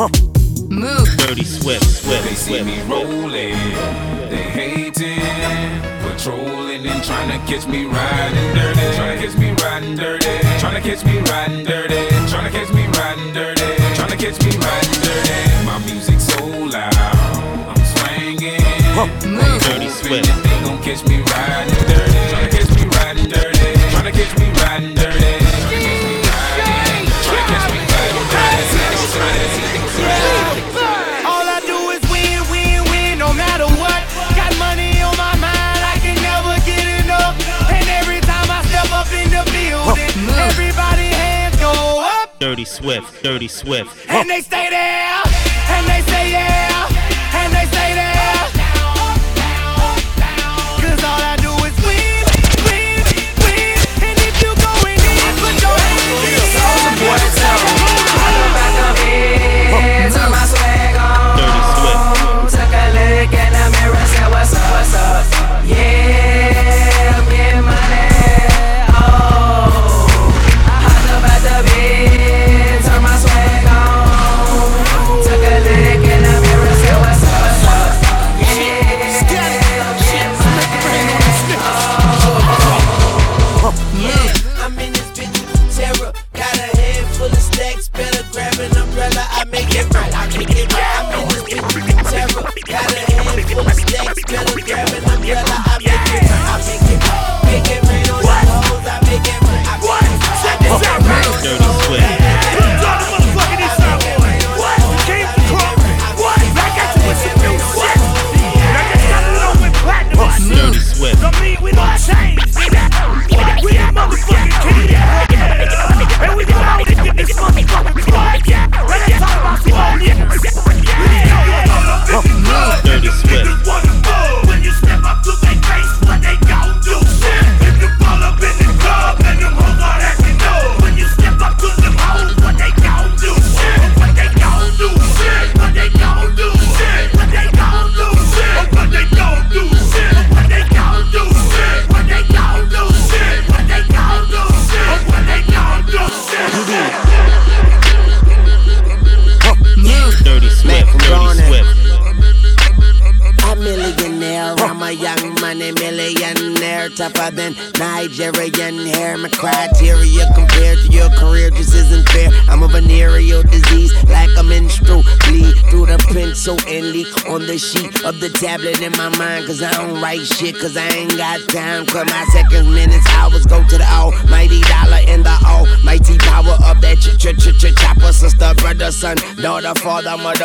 Move. Dirty Swift, Swift, They see me rolling, they hating, patrolling and trying to catch me riding dirty, trying to catch me riding dirty, trying to catch me riding dirty, trying to catch me riding dirty, trying to catch me riding dirty. My music so loud, I'm swinging. Move. Dirty Swift. They gon' catch me riding Dirty Swift, Dirty Swift. And they stay there, and they say yeah, and they stay there. Cause all I do is win, win, win. And if you going in, put your hands Turn my swag on. Dirty Swift. Took a look in the mirror, said, What's up, what's up? Yeah,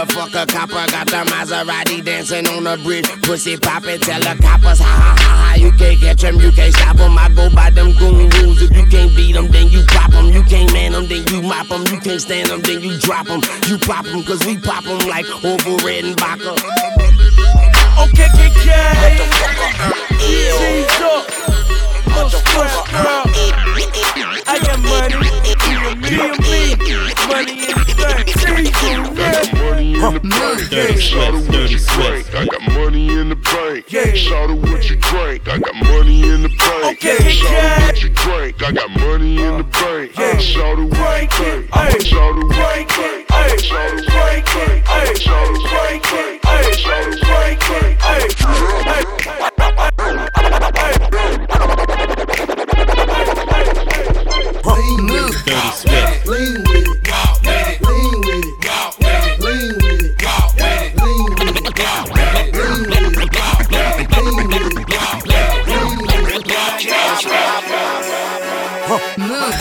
motherfucker, copper. Got the Maserati dancing on the bridge. Pussy poppin', tell the coppers, ha ha ha ha. You can't catch them, you can't stop them. I go by them goon rules. If you can't beat them, then you pop them. You can't man them, then you mop them. You can't stand them, then you drop them. You pop them, cause we pop them like Orville Redenbacher. Okay, okay. Cheese up. Push, girl. I got money. And me. Money in the bank. Cheese up, yeah. Dirty Swift, Dirty Swift. I got money in the bank. Yeah. Shout out what you drink. I got money in the bank. Okay, Shout out what you drink. I got money in the uh, bank. Yeah. Shout out what you drink. Shout out what you drink. Shout out Break it, ayy. Shout out Break it, ayy. Break it, ayy. Move.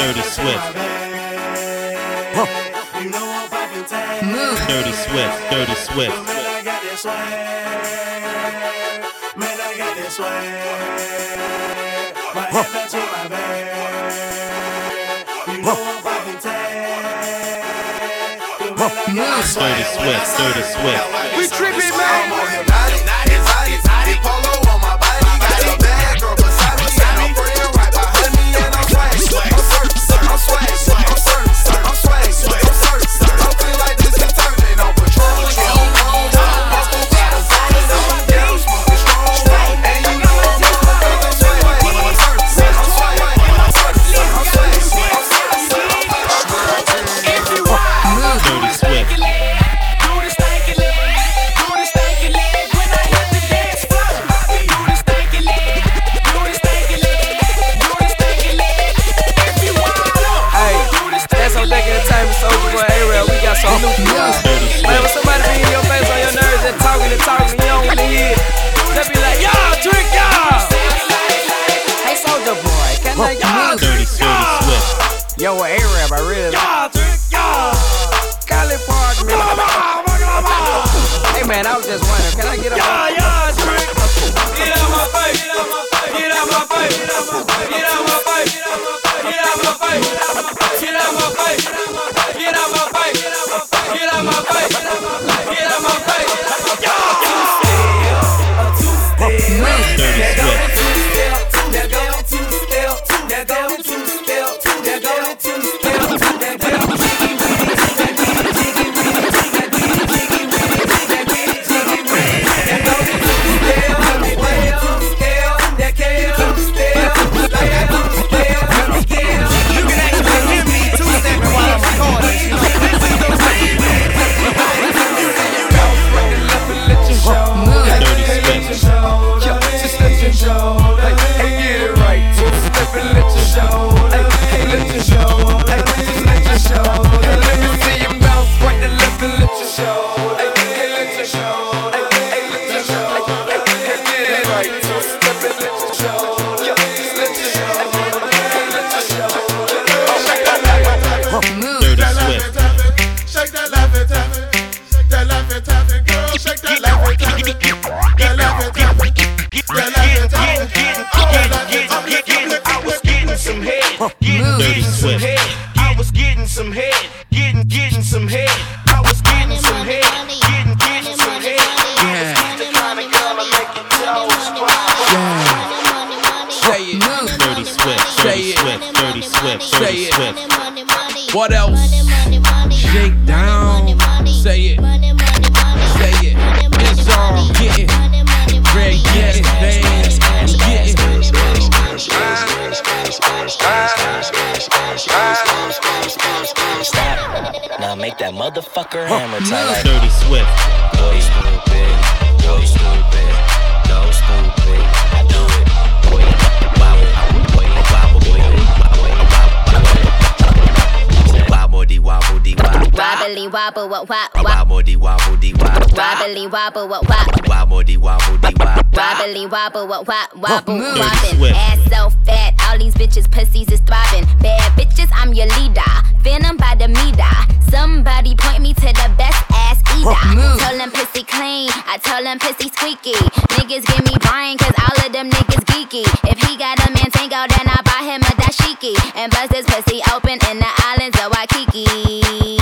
Dirty Swift. Huh. Mm. Dirty Swift, Dirty Swift. Man, I got this way. Man, I got this way. My huh. to my bed. You know I'm poppin' tag. Dirty Swift, Dirty Swift. We trippin', man. sorry, Say it. Dirty Swift. Dirty Say it. Swift. Dirty Swift. Dirty Say it. Swift. What else? Shake down. Say it. Say it. It's all getting. Red, get it, dance. Get it. Now make that motherfucker hammer time like Dirty Swift. boy stupid, boy stupid, no stupid. Wobbly wobble wop wop wop. wobble, dee wobble, Wobbly wobble wop wop. wobble, dee wobble, dee wobble. Wobbly wobble wop wop oh, wobble wobbin'. Ass so fat, all these bitches pussies is throbbing. Bad bitches, I'm your leader. Venom by the meter. Somebody point me to the best ass eater. Told them pussy clean, I told them pussy squeaky. Niggas give me brain, cause all of them niggas geeky. If he got a man tango, then I buy him a dashiki. And bust his pussy open in the islands of Waikiki.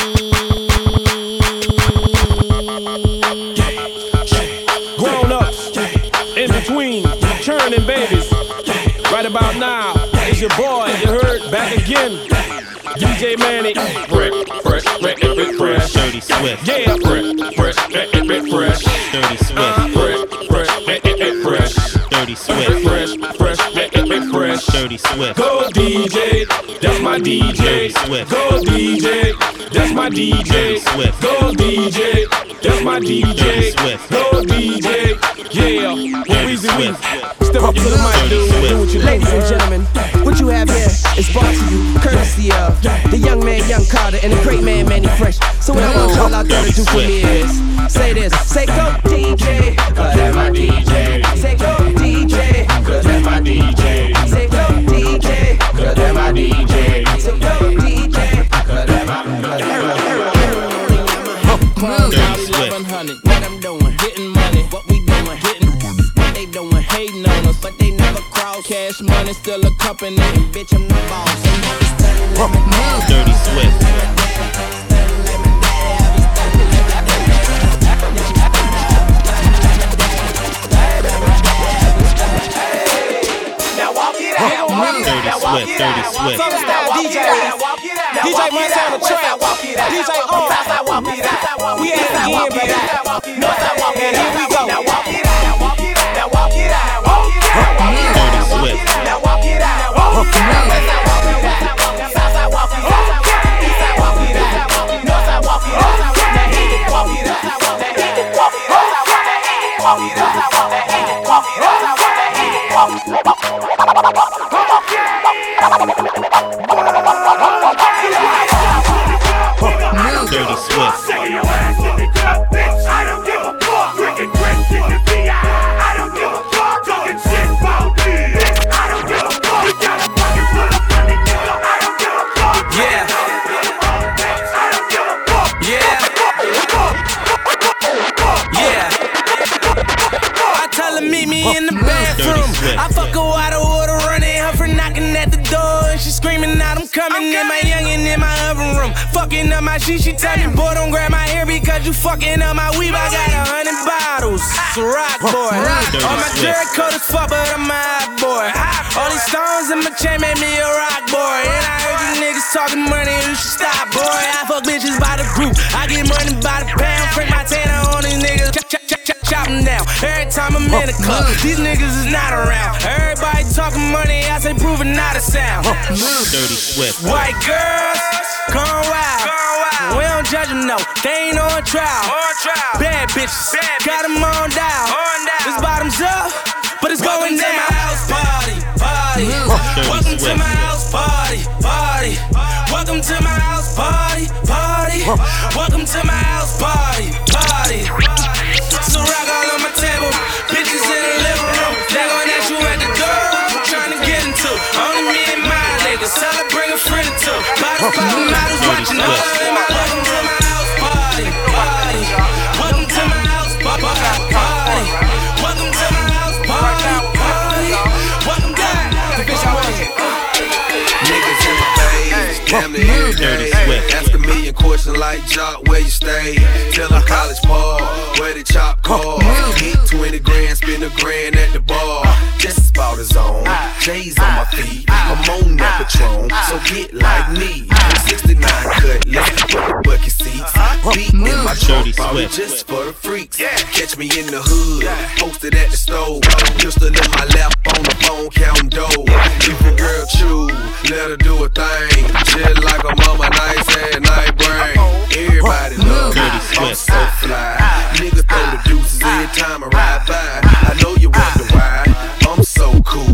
grown ups in between churning babies. Right about now, it's your boy, you heard, back again. DJ Mannie. Fresh, fresh. Dirty Swift. Yeah, fresh, fresh, fresh. Dirty Swift. Fresh, fresh, fresh, fresh. Dirty Swift. Fresh, fresh, fresh, fresh. Dirty Swift. Go DJ, that's my DJ. Swift. Go DJ, that's my DJ. Swift. Go DJ, that's my DJ. Swift. Go DJ, yeah. Well, Dirty Weezy Weezy. Swift. Step up to the mic, dude. Do what you. Ladies and gentlemen, what you have here is brought to you courtesy of the young man, Young Carter, and the great man, Mannie Fresh. So what I want y'all out there to do for me is say this, say go DJ, cause that's my DJ. Still a company, and bitch I'm the boss. Dirty Swift. Dirty Swift. Dirty Swift. DJ, DJ Montana Trap, DJ O. We at it again, baby. And here we go. Now if I Fucking up my shit, she tell me, boy, don't grab my hair because you fucking up my weave. I got a hundred bottles. It's a rock boy. Dirty All my Swift. jerk coat is fuck, but I'm a hot boy. All these stones in my chain made me a rock boy. And I heard you niggas talking money, you should stop, boy. I fuck bitches by the group. I get money by the pound. Freak my tanner chop, chop, chop, chop 'em down. Every time I'm in the club, these niggas is not around. Everybody talking money, I say proving not a sound. Dirty Swift. White girls, gone wild. We don't judge them, no. They ain't on trial. Bad bitches, got them on down. This bottoms up, but it's going down. my house party, party. Welcome to my house party, party. Welcome to my house party, party. Welcome to my house party, party. So rock all on my table, bitches in the living room. They gon' ask you at the door, what you get into? Only me and my niggas, tell a friend or two. Bottles poppin', models watching all in my welcome to my near every day. Ask a million questions like Jock, where you stay? Tell them college ball, where the chop call. Hit 20 grand, spend a grand at the bar. Just about a zone, J's on my feet. I'm on that Patron, so get like me. 69 cut, let's put the bucket seats. Beat in my trunk, Dirty probably Swift. just for the freaks. Catch me in the hood, posted at the stove. Pistol in my lap, on the phone, counting dough. If a girl chew, let her do a thing. Just like a mama, nice and night brain. Everybody love me, Dirty I'm Swift. so fly. Ah. Niggas throw the deuces every ah. time I ride by. I know you wonder ah. why. I'm so cool.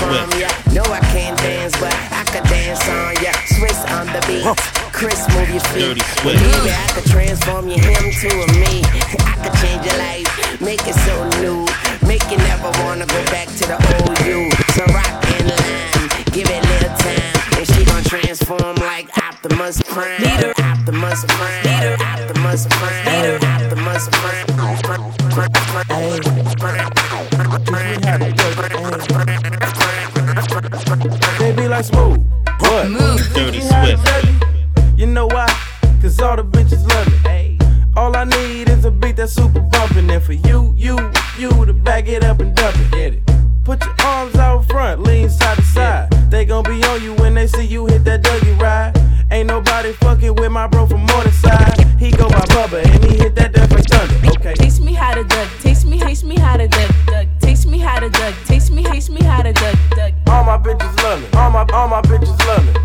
Mama, Dirty Swift. no, I can't dance, but I could dance on ya. Swizz on the beat. Chris, move your feet. Dirty Swift. Maybe I could transform you him to a me. I could change your life, make it so new. Make you never wanna go back to the old you. So rock in line, give it a little time. And she gon' transform like Optimus Prime. Leader, Optimus Prime. Leader, Optimus Prime. Leader, Optimus Prime. They You know why? Cause all the bitches love me. All I need is a beat that's super bumpin'. And for you, you, you to back it up and dump it. Get it. Put your arms out front, lean side to side. They gon' be on you when they see you hit that Dougie ride. Ain't nobody fucking with my bro from Morningside. He go by Bubba and he hit that death like thunder. Okay. Taste me how to duck. Taste me, taste me how to duck. duck. Taste me how to duck. Taste me, taste me how to duck. duck. All my bitches love me. All my all my bitches love me.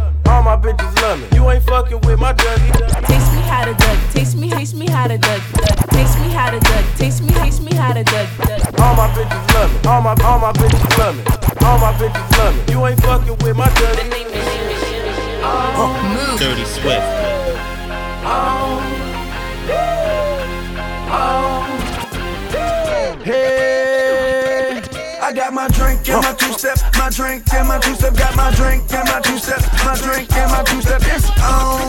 All my bitches love me. You ain't fucking with my Dougie. Taste me how to duck. Taste me, taste me how to duck. duck. Taste me how to duck. Taste me, taste me how to duck. duck. All my bitches love me. All my all my bitches love me. All my bitches love me. You ain't fucking with my Dougie. Dirty Swift. Oh, hey, my drink and my two step, my drink and my two step, got my drink and my two step, my drink and my two step. It's on,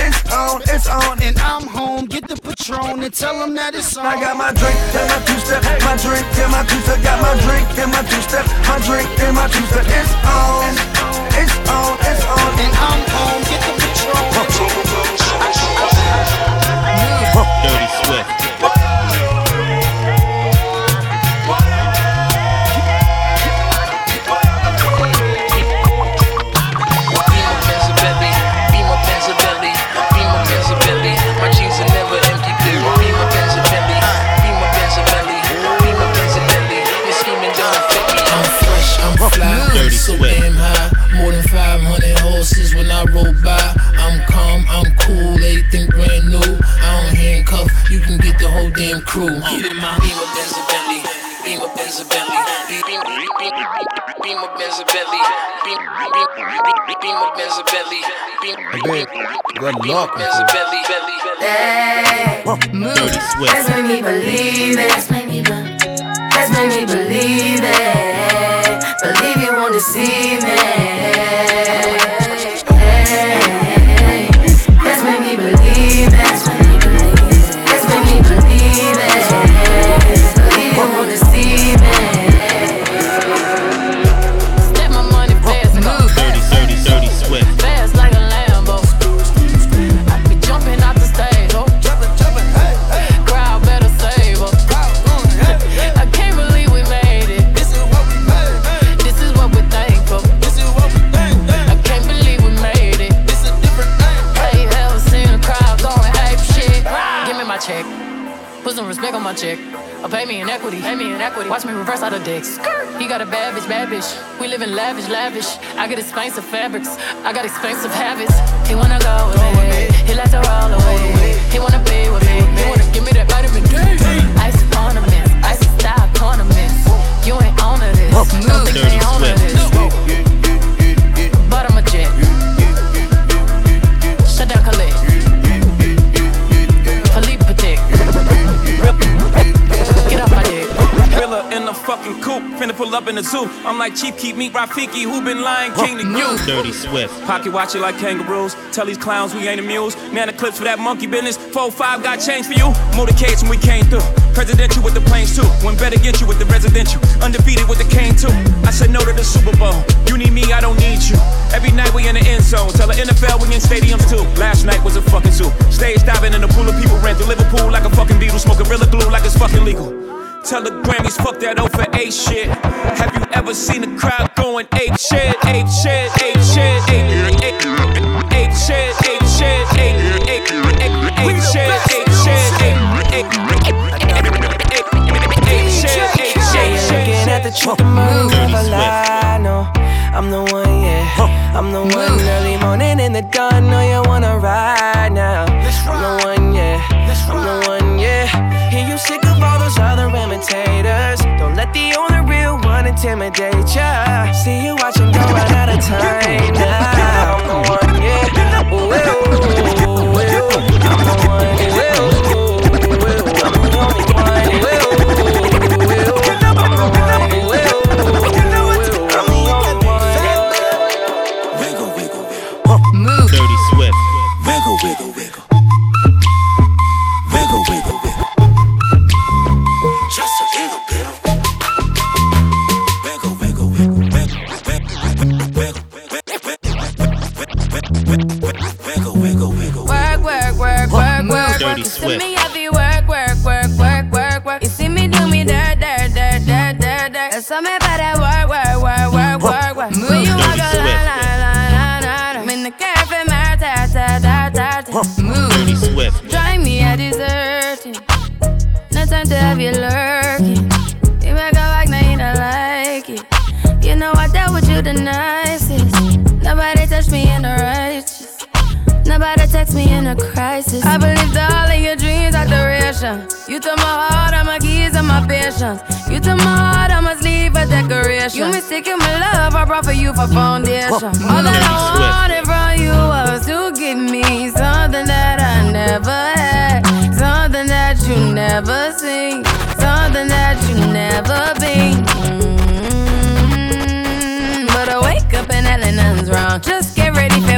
it's on, it's on, and I'm home. Get the patron and tell them that it's on. I got my drink and my two step, my drink and my two step, got my drink and my two step, my drink and my two step. It's on, it's on, it's on, and I'm home. Get the I got expensive fabrics. I got expensive habits. Pull up in the zoo. I'm like Chief Keef Meat Rafiki, who been lying king to you. Dirty Swift. Pocket watch it like kangaroos. Tell these clowns we ain't amused. Man, the clips for that monkey business. 4-5 got change for you. Motorcades when we came through. Presidential with the planes too. When better get you with the residential. Undefeated with the cane too. I said no to the Super Bowl. You need me, I don't need you. Every night we in the end zone. Tell the NFL we in stadiums too. Last night was a fucking zoo. Stage diving in a pool of people ran through Liverpool like a fucking Beatle. Smoke Gorilla Glue like it's fucking legal. Tell the Grammys, fuck that over A shit. Have you ever seen a crowd going ape shit, ape shit, ape shit, ape, ape, ape shit, ape shit, ape, ape, ape, shit, ape shit, ape, shit, ape shit, shit, I'm the one, yeah. I'm the one work, Dirty work. You see Swift. me work, work, work, work, work, work. You see me do me dirt, dirt, dirt, dirt, dirt, dirt. There's something about that work, work, work, work, work, work. When you walk a line, line, line, line, line. I'm in the cafe, my ta, ta, ta, ta, ta. Dirty Swift. Drive me a deserting. No time to have you lurking. You make a like, now you don't like it. You know I dealt with you the Text me in a crisis. I believed all of your dreams are duration. You took my heart, all my keys, and my patience. You took my heart, I must leave a decoration. You mistaken my love, I brought for you for foundation. All that I wanted from you was to give me something that I never had, something that you never seen, something that you never been. Mm, But I wake up and nothing's wrong. Just get ready for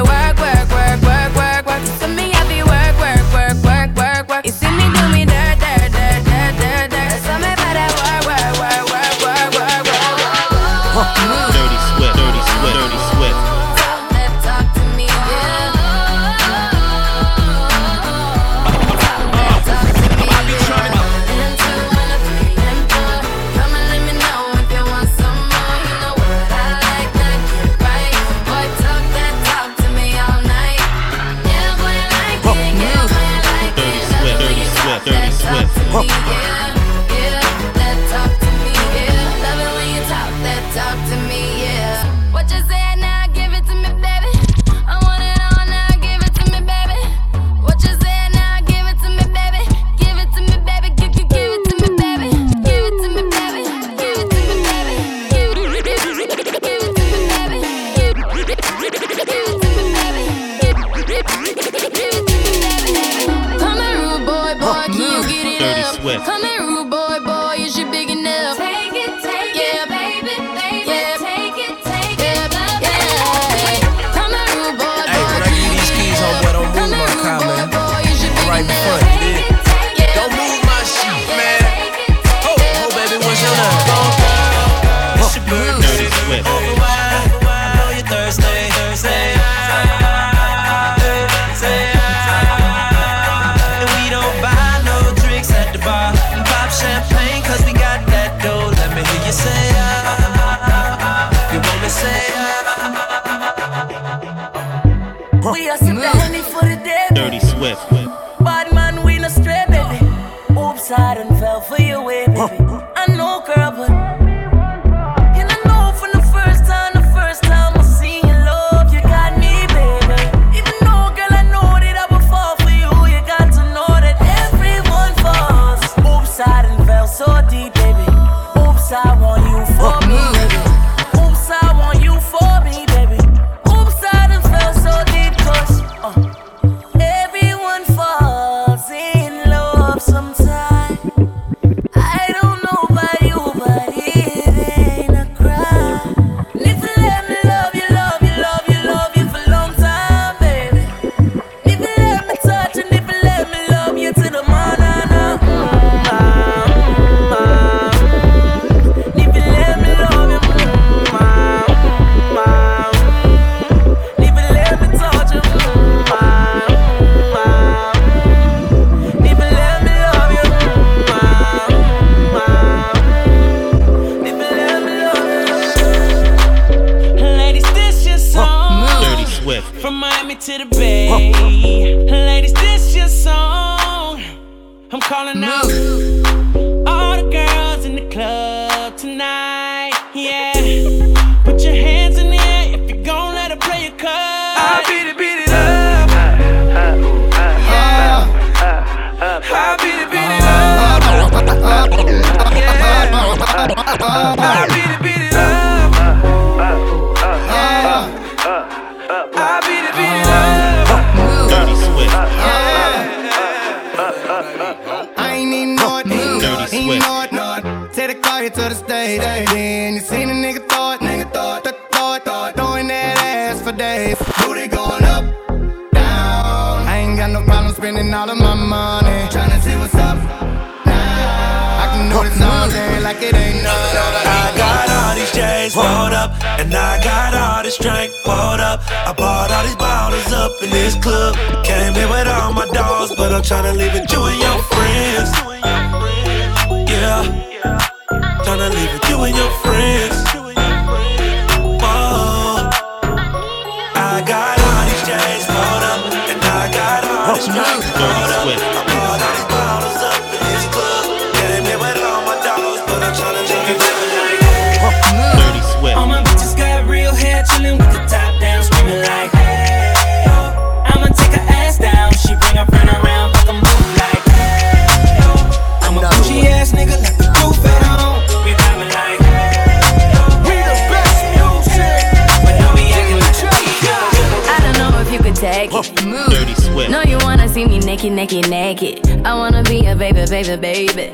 naked, naked, naked. I wanna be a baby, baby, baby.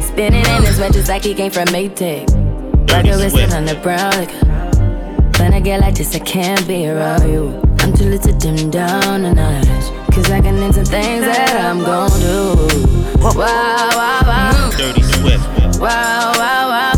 Spinning in his red just like he came from Maytag. Like a wristlet on the brown. Like when I get like this, I can't be around you. I'm too little to dim down a notch. Cause I can into things that I'm gon' do. Wow, wow, wow. Dirty Swift. Wow, wow, wow,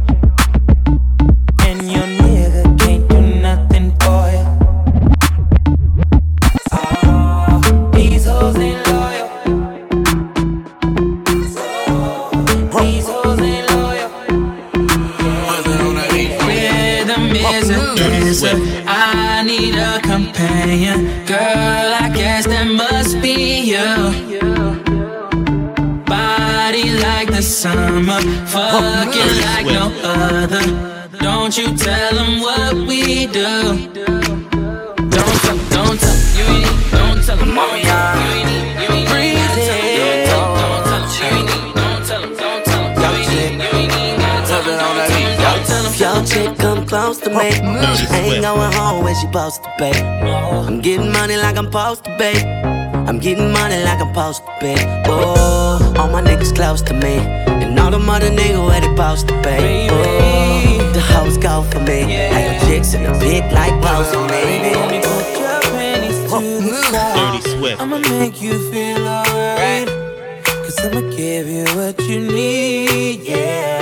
a dancer I need a companion. Girl, I guess that must be you. Body like the summer, fucking like no other. Don't you tell them what we do. Don't tell, don't tell, you ain't, need- don't tell them, you ain't, need- you ain't, you ain't, If your chick come close to me, she ain't going home when she supposed to pay. I'm getting money like I'm supposed to pay. I'm getting money like I'm supposed to pay. Oh, all my niggas close to me, and all the mother niggas where they supposed to pay. Oh, the hoes go for me. I got chicks in the big like pose for me. Dirty Swift. I'ma make you feel alright. Cause I'ma give you what you need, yeah.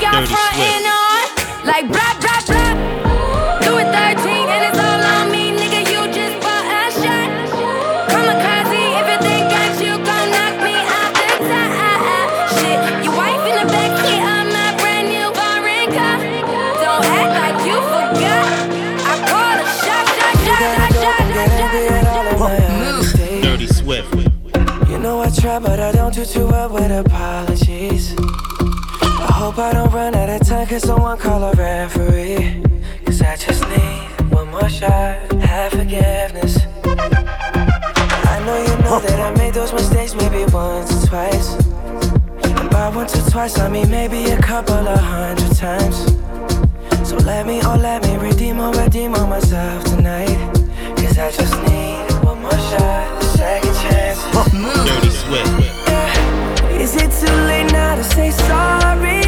Dirty Swift. Like hope I don't run out of time. Can someone call a referee? Cause I just need one more shot. Have forgiveness. I know you know that I made those mistakes maybe once or twice. And by once or twice, I mean maybe a couple of hundred times. So let me, oh, let me redeem or redeem on myself tonight. Cause I just need one more shot, second chance. Dirty sweat. Is it too late now to say sorry?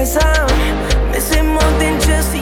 Cause I'm missing more than just you.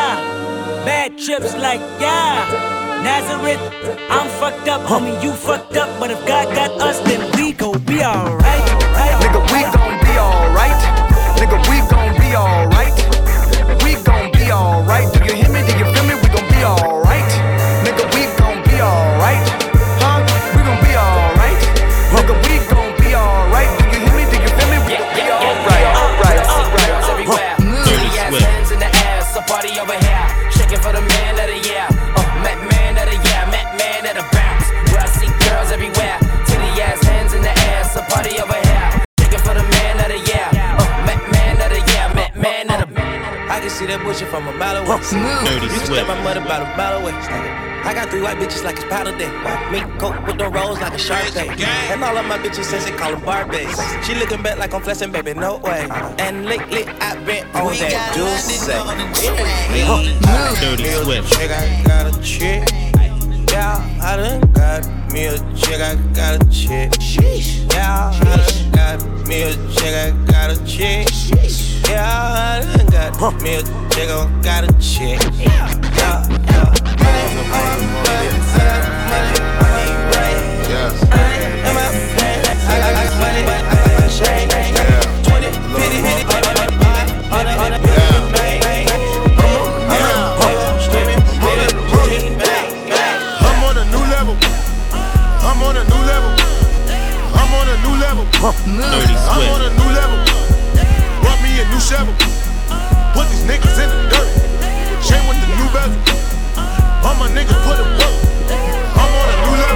yeah. Bad trips like yeah. Nazareth, I'm fucked up, homie, you fucked up. But if God got us, then we gon' be alright. Right, Nigga, we gon' be alright. Nigga, we gon' be alright. We gon' be alright. from a mile away. Dirty Used my mother about a mile away. I got three white bitches like it's powder day. Me, coke with the rolls like a shark day. And all of my bitches says they call them Barbies. She looking back like I'm flexing, baby, no way. And lately I been on we that juice. Dirty Swift. I got a chick. Yeah, I done got me a chick, I got a chick. Sheesh. Yeah, I done got me a chick, I got a chick. Sheesh. Yeah, I done got me a nigga got a check. Yeah. Huh. I'm on a new level. Brought me a new shovel. Put these niggas in the dirt. Chain with the new belt. All my niggas put it work. I'm on a new level.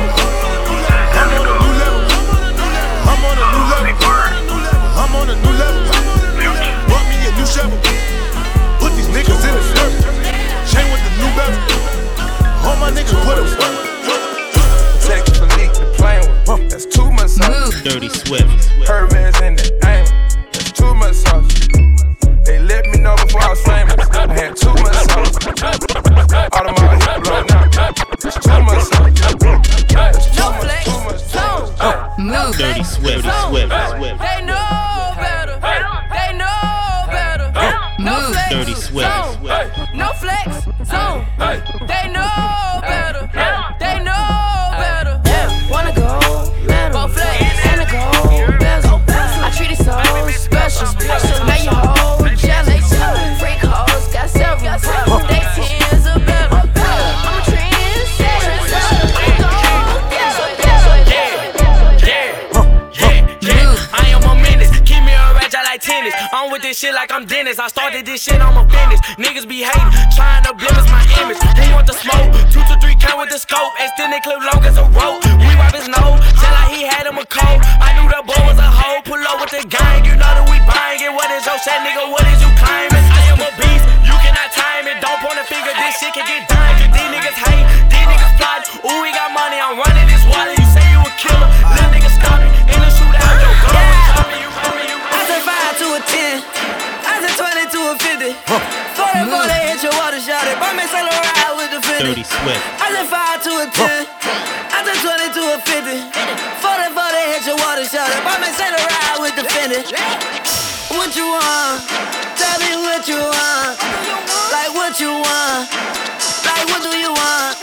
With the What you want? Tell me what you want. Like what you want? Like what do you want?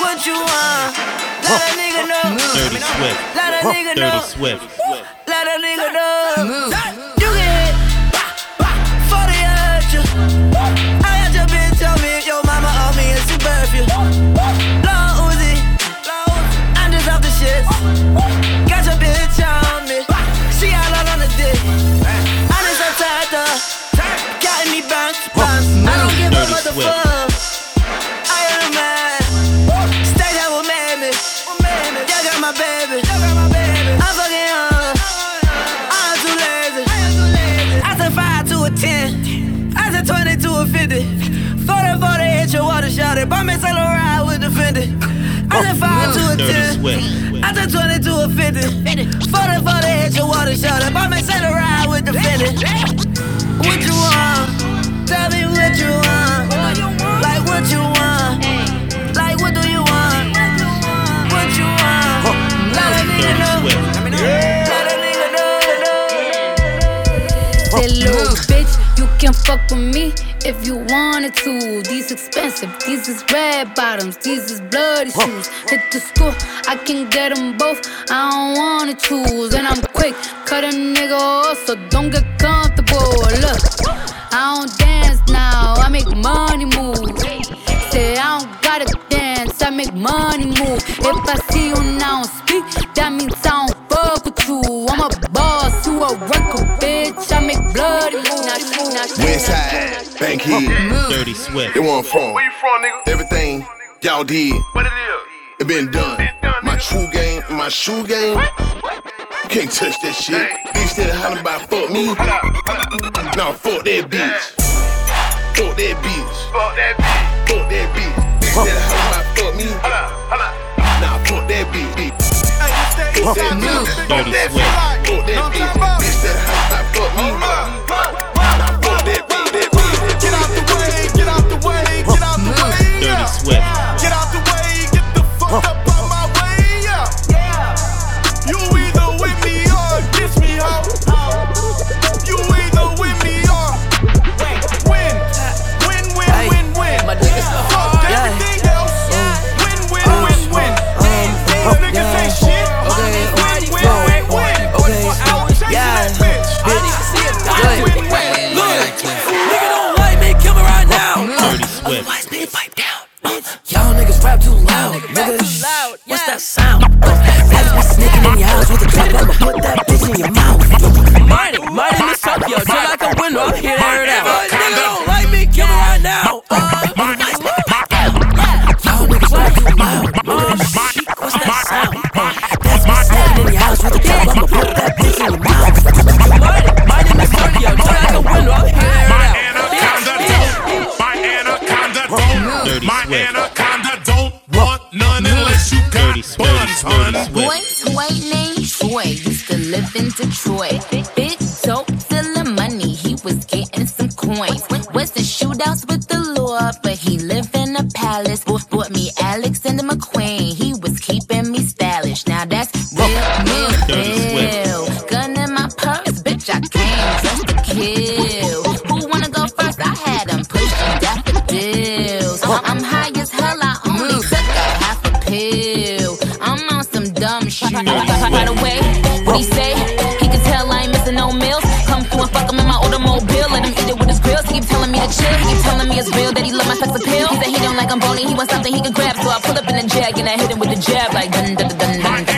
What you want? Let a nigga know. Dirty Swift. Let a nigga know. Dirty Swift. Let a nigga know. I said 5 to a Dirty 10. Swift. I said 20 to a 50. 40 40 hit your water shot it. Bump me sell a ride with the Fendi. What you want? Can fuck with me if you wanted to. These expensive, these is red bottoms, these is bloody shoes. Hit the school, I can get them both. I don't wanna choose, and I'm quick, cut a nigga off, so don't get comfortable. Look, I don't dance now, I make money move. Say I don't gotta dance, I make money move. If I see you now speak, that means I don't fuck with you. I'm a boss, you a moves. Now, now, now, Westside, Bankhead. Dirty Swift. They want from. Where you from, nigga? Everything y'all did. What it is? It been done. my true game, my shoe game. You can't touch that shit. Bitch that hollering about fuck me. Nah, fuck that bitch. Fuck that bitch. Fuck that bitch. Fuck that bitch. Bitch that hollering about fuck me. Nah, fuck that bitch. Fuck that bitch. Fuck that bitch. Fuck that bitch. Bitch that hollering about fuck me. Nah, Oh. Sound? That's me sneaking in your house with a clip. Live in Detroit. Big dope dealing money, he was getting some coins. Was in shootouts with the law, but he lived in a palace. Bought, bought me Alexander McQueen, he was keeping me stylish. Now that's real, real, real. Gun in my purse, bitch, I came just to kill. Who wanna go first? I had him pushing daffodils. I'm high as hell, I only took a half a pill. I'm on some dumb shit. By the way, what he say? Chill. He keep telling me it's real that he love my sex appeal. He said he don't like I'm bony. He wants something he can grab. So I pull up in the jag and I hit him with the jab like dun dun dun dun dun.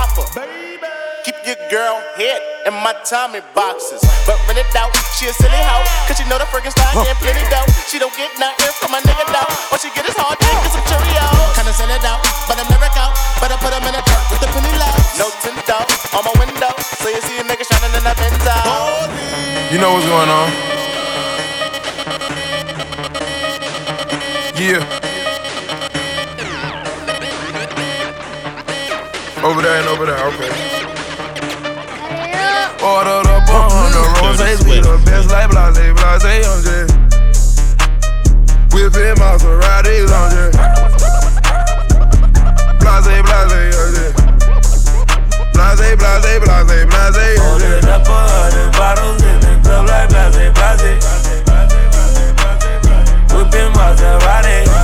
Papa. Keep your girl head in my Tommy boxes. But when it out, she a silly hoe. Cause she know the freaking style getting plenty dough. She don't get nothing from my nigga though. What she get is hard dick and some Cheerios. Kinda send it out, but I'm never out. Better put 'em in a dirt with the penny low. No tint out on my window. So you see a nigga shining in that Benzo. You know what's going on? Yeah. Over there and over there, okay. Ordered up on the roses, we the best like blase, blase, on jet. Whipping Maseratis on jet. Blase, blase, on jet. Blase, blase, blase, blase. Ordered up a hundred bottles in the club like blase, blase. Whipping Maserati.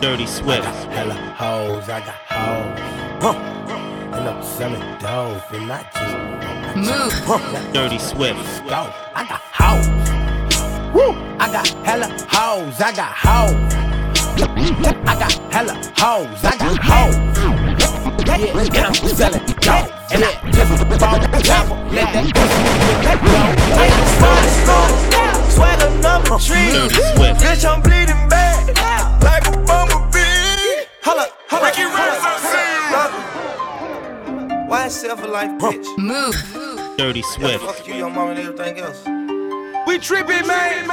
Dirty Swift. Hella hoes, I got hoes. And I'm selling dope, and not just Move. Dirty Swift. Go. I got hoes. Woo! I got hella hoes, I got hoes. I got hella hoes, I got hoes. Yeah, and I'm selling dope, and I just bought a level. Let that pussy Swagger number oh, three. Dirty Swift. Bitch, I'm bleeding bad. Like a bumblebee. Holla, holla. Ricky Why self a life, bitch? Move. Dirty Swift. Fuck you, your mom, and everything else. We tripping, man.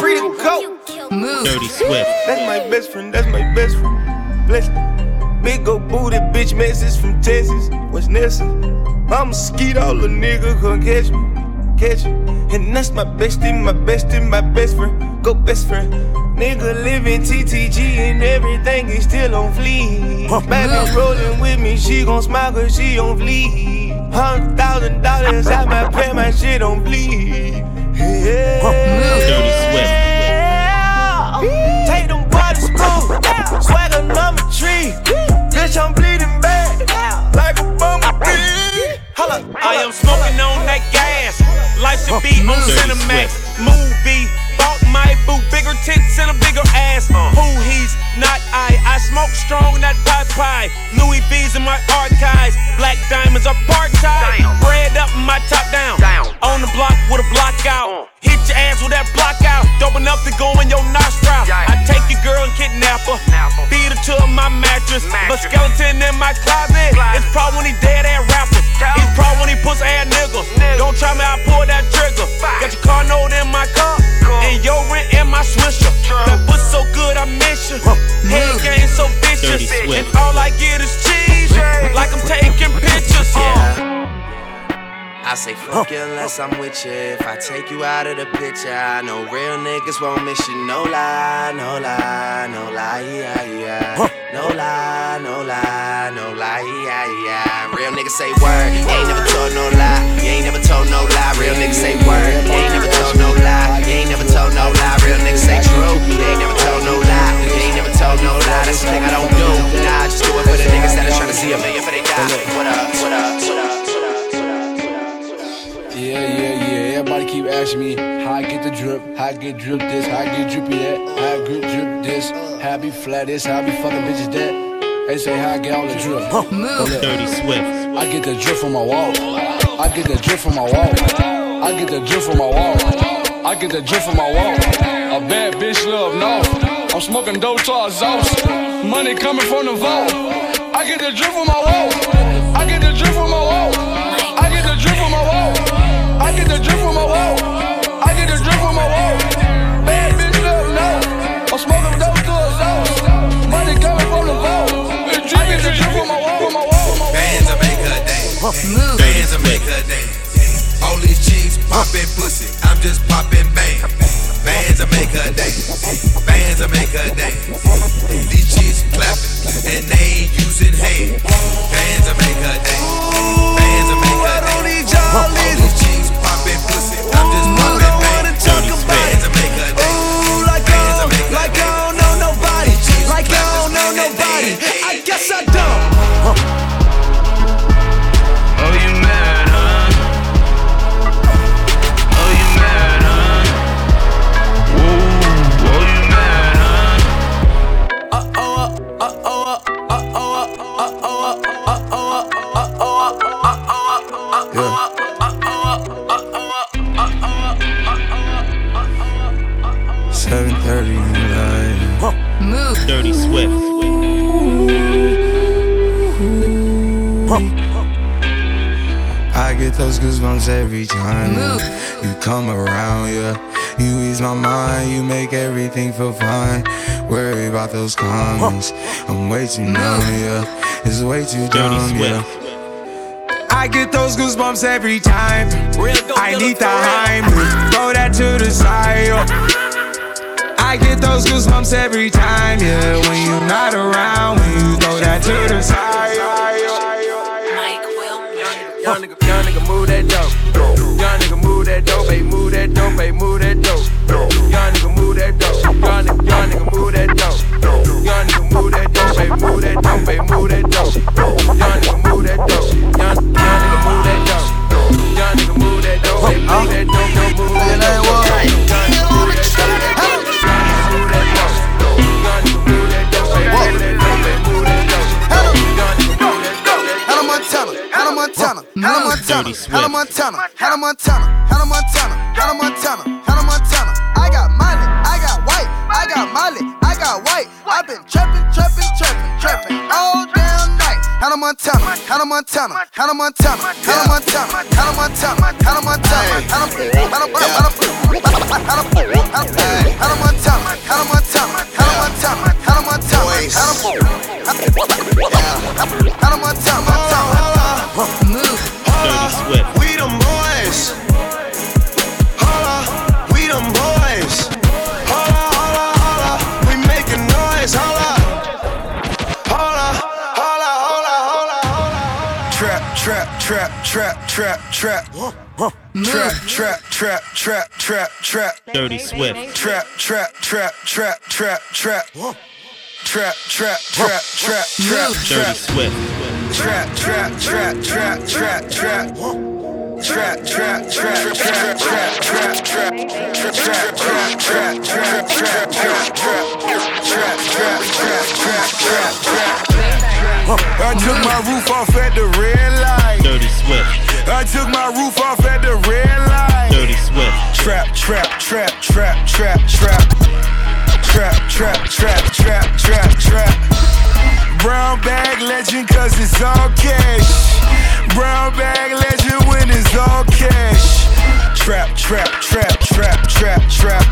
Free to go. Move. Dirty Swift. That's my best friend. That's my best friend. Bless me. Big old booty bitch message from Texas. What's Nessa? I'm a skeet, all the nigga come catch me. Catch me. And that's my bestie, my bestie, my best friend. Go best friend. Nigga living TTG and everything is still on fleek. Baby rolling with me, she gon' smile cause she on fleek. Hundred thousand dollars out my pay, my shit on bleed. Yeah. Dirty Swift. Take them bodies smooth. Swagger number three. Bitch, I'm bleeding bad. Like a bumblebee. Holla, I am smoking on that gas. Life should be on Cinemax. Movie. Bought my boo, bigger tits and a bigger ass. Uh. Who he's not I. I smoke strong, not pie pie. Louis V's in my archives. Black diamonds are part time. Bread up, my top down. On the block with a block out. Hit your ass with that block out. Dope enough to go in your nostril. I take your girl and kidnap her. Beat her to my mattress. But skeleton in my closet. It's probably when he dead ass rapper. It's probably when he puts ass niggas. Don't try me, I pull that trigger. Got your car note in my car. And your rent in my swisher. That pussy so good, I miss you. Head game so vicious. Dirty Swift. And all I get is cheese. Like I'm taking pictures. Uh. I say fuck you unless I'm with you. If I take you out of the picture, I know real niggas won't miss you. No lie, no lie, no lie, yeah, yeah. No lie, no lie, no lie, yeah, yeah. Real niggas say word, you ain't never told no lie. You ain't never told no lie. Real niggas say word, you ain't never told no lie. You ain't never told no lie. Real niggas say true, you ain't never told no lie. You ain't never told no lie. That's the thing I don't do. Nah, I just do it for the niggas that are trying to see a million for they die. What up, what up, what up? Yeah, yeah, yeah. Everybody keep asking me how I get the drip, how I get drip this, how I get drippy that, how I get drip this, how I be flat this, how I be fucking bitches that. They say how I get all the drip. Oh, but look, Dirty Swift. I get the drip from my wall. I get the drip from my wall. I get the drip from my wall. I get the drip from my wall. A bad bitch love no. I'm smoking dope to our exhaust. Money coming from the vault. I get the drip from my wall. I get the drip from my wall. I get the drip from my wall. I get the drip from my wall. I get the drip from my wall. Bad bitch love no. I'm smoking dope to exhaust. Money coming from the vault. I get the drip from my wall. My wall. From my wall. Bands will make her dance. Bands will make her dance. All these chicks popping pussy. I'm just popping bang. Bands are make her dance. Bands are make her dance. These chicks clapping and they ain't using hands. Bands are make her dance. Bands are make her dance. These chicks popping pussy. I'm just popping bang. Bands I make her dance. Like I don't know nobody. I guess I don't. Dirty Swift. I get those goosebumps every time you come around, yeah. You ease my mind, you make everything feel fine. Worry about those comments. I'm way too numb, yeah. It's way too dumb, yeah. I get those goosebumps every time. I need the Heimlich, throw that to the side. yo. I get those goosebumps every time, yeah. When you're not around, when you throw that to the side. Young nigga, young nigga, move that dope. Young nigga, move that dope, baby, move that dope, baby, move that dope. Young nigga, move that dope. Young nigga, young nigga, move that dope. Young nigga, move that dope, baby, move that dope, baby, move that dope. Young nigga, move that dope. Young, young nigga, move that dope. Young nigga, move that dope, baby, move that dope, dope, move Montana, Hannah Montana, Hannah Montana, Hannah Montana, Hannah Montana, Hannah Montana, Hannah Montana. I got Miley, I got white, I got Miley, I got white. I've been trapping, trapping, trapping, trapping all damn night. Hannah Montana, Hannah Montana, Hannah Montana, Hannah Montana, Hannah Montana, Hannah Montana, Hannah Hannah Hannah Hannah Hannah Montana, Hannah Montana, Hannah Montana, Hannah Montana, Hannah trap, trap, trap, trap. Trap, trap, trap, trap, trap, trap. Dirty Swift. Trap, trap, trap, trap, trap, trap. Trap, trap, trap, trap, trap, trap. Dirty trap. Swift. Trap, trap, trap, trap, trap, trap. Trap, trap, trap, trap, trap, trap, trap. Trap, trap, trap, trap, trap, trap, trap, trap. Trap, trap, trap, trap, trap, trap. Trap trap trap I took my roof off at the red light. Dirty Swift. I took my roof off at the red light. Dirty Swift. Trap, trap, trap, trap, trap, trap. Trap, trap, trap, trap, trap, trap. Brown bag legend cause it's all cash. Brown bag legend when it's all cash. Trap, trap, trap, trap, trap, trap.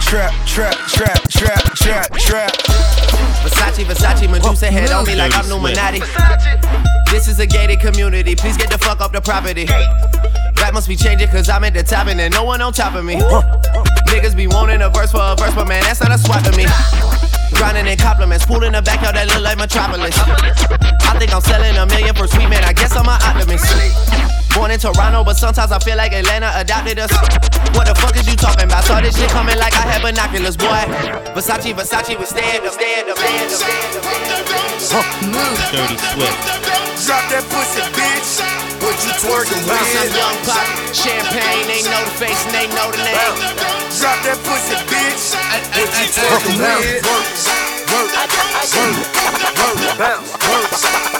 Trap, trap, trap, trap, trap, trap. Versace, Versace, Medusa head on me like I'm Illuminati. This is a gated community, please get the fuck off the property. Rap must be changing cause I'm at the top and there's no one on top of me. Niggas be wanting a verse for a verse, but man, that's not a swap to me. Grinding in compliments, pool in the backyard that look like Metropolis. I think I'm selling a million for sweet man, I guess I'm an optimist. Born in Toronto, but sometimes I feel like Atlanta adopted us. What the fuck is you talking about? Saw this shit coming like I had binoculars, boy. Versace, Versace, we stand up, stand up, stand up, stand up, stand up. Dirty Swift. Drop that pussy, bitch. What you twerking Bounce some with? young pop, champagne, they know the face and they know the name. Drop that pussy, bitch. What you twerking with? Work, work, work, work, bounce, work, work,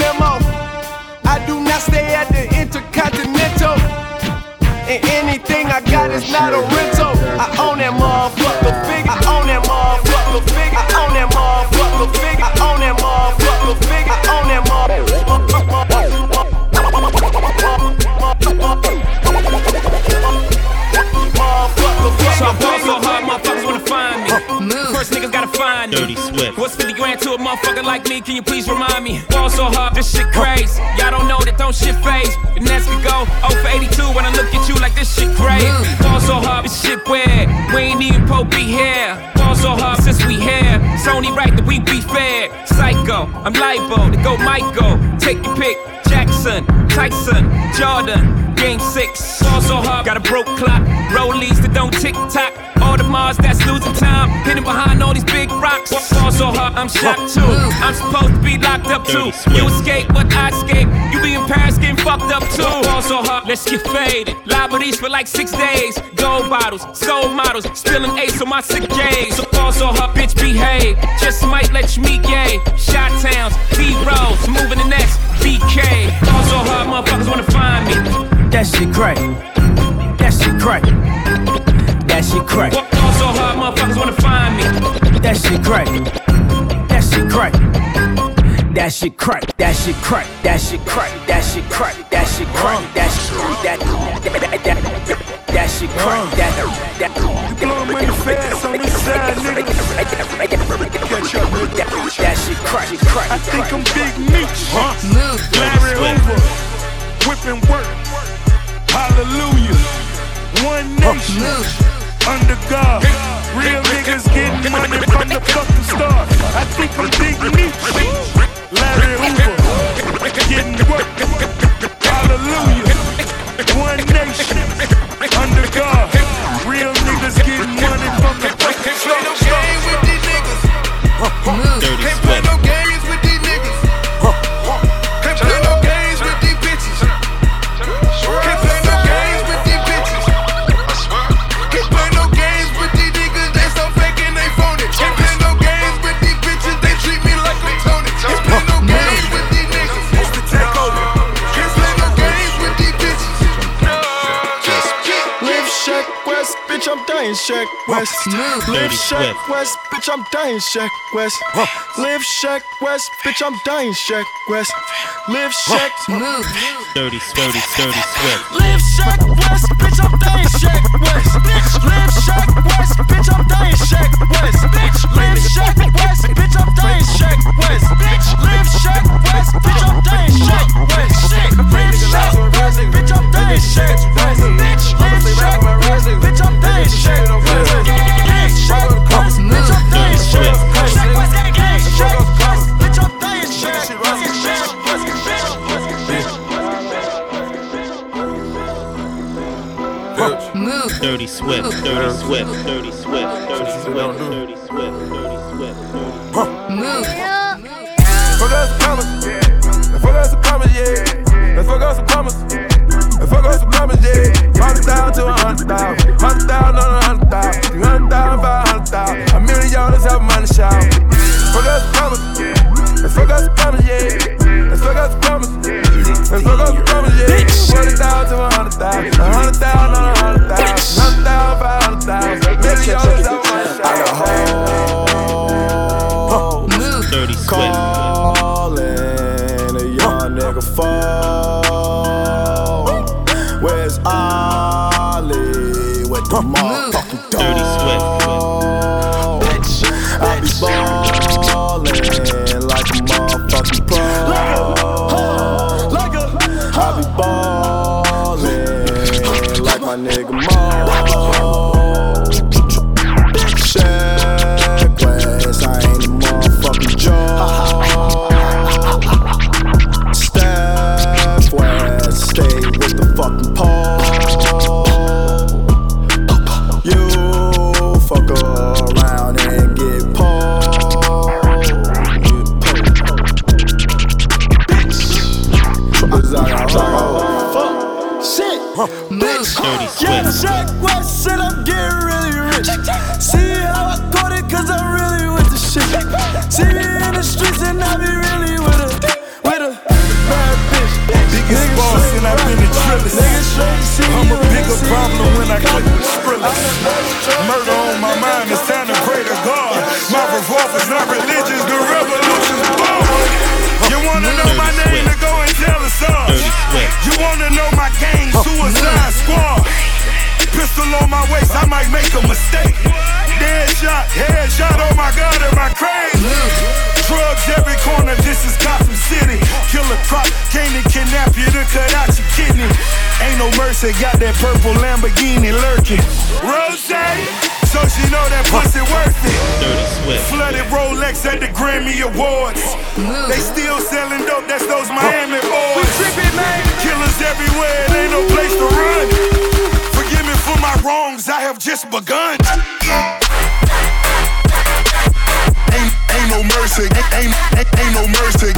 motherfucker like me? Can you please remind me? Ball so hard, this shit crazy. Y'all don't know that don't shit phase. And next we go 0 for 82 when I look at you like this shit crazy. Ball so hard, this shit weird. We ain't even Pope be here. Ball so hard since we here. It's only right that we be fair. Psycho, I'm libo to go Michael. Take your pick. Jackson, Tyson, Jordan, Game 6. Ball so hard, got a broke clock. Rollies that don't tick tock. Audemars that's losing time. Hidden behind all these big rocks. Ball so hard, I'm shocked too. I'm supposed to be locked up too. You escape, but I escape. You be in Paris getting fucked up too. Ball so hard, let's get faded. Liberties for like six days. Gold bottles, soul models, spilling ace on my sick days. So ball so hard, bitch behave. Just might let you meet gay. Shot towns, B rolls, moving the next BK. Ball so hard, motherfuckers wanna find me. That shit crack. That shit crack. That shit crack. Ball so hard, motherfuckers wanna find me. That shit crack. That shit crack. That shit crack. That shit crack. That shit crack. That shit crack. That shit crack. That shit that that that that shit crack. That that you blowing money fast on this side, nigga. Catch up, nigga. That shit crack. crack. I think I'm Big Meech. Larry Hoover. Whipping work. Hallelujah. One nation. Under God. Real niggas getting money from the fucking start. I think I'm Big Meech. Larry Hoover. Getting work. Hallelujah. One nation. Under God. Real niggas getting money from the fucking start. Dying Shack West. Live Dirty Shack West, bitch, I'm dying Shack West. Live Shack West, bitch, I'm dying Shack West. Live Shack Move. Dirty, dirty, dirty Swift. Live Shack West, bitch, I'm dying Shack West. Bitch, live Shack West, bitch, I'm dying Shack West. Bitch, live Shack West, bitch, I'm dying Shack West. Bitch, live Shack West, bitch, I'm dying Shack West. Shit, live Shack West, bitch, I'm dying Shack West. Bitch, live Shack West, bitch, I'm dying Shack West. Live Shack West, bitch, I'm dying Shack West. Move. Dirty Swift. Dirty Swift. Dirty Swift. Dirty Swift. Dirty Swift. Dirty Swift. Move. Fuck us some commas, yeah. Fuck us some commas, yeah. Let's fuck us some commas. Let's fuck us some commas, yeah. Hundred thousand to a hundred thousand. Hundred thousand on a hundred thousand. Three hundred thousand, five hundred thousand. A million dollars have money shout. Fuck us some commas, yeah. Let's fuck us some commas, yeah. Let's fuck us some commas. Let's fuck us some commas, yeah. Forty thousand to a hundred thousand. A hundred thousand on a hundred Mercy, got that purple Lamborghini lurking. Rose, so she know that pussy worth it. Dirty Swift. Flooded Rolex at the Grammy Awards. They still selling dope, that's those Miami boys. We tripping, man. Killers everywhere, it ain't no place to run. Forgive me for my wrongs, I have just begun. Ain't, ain't no mercy, ain't, ain't, ain't no mercy.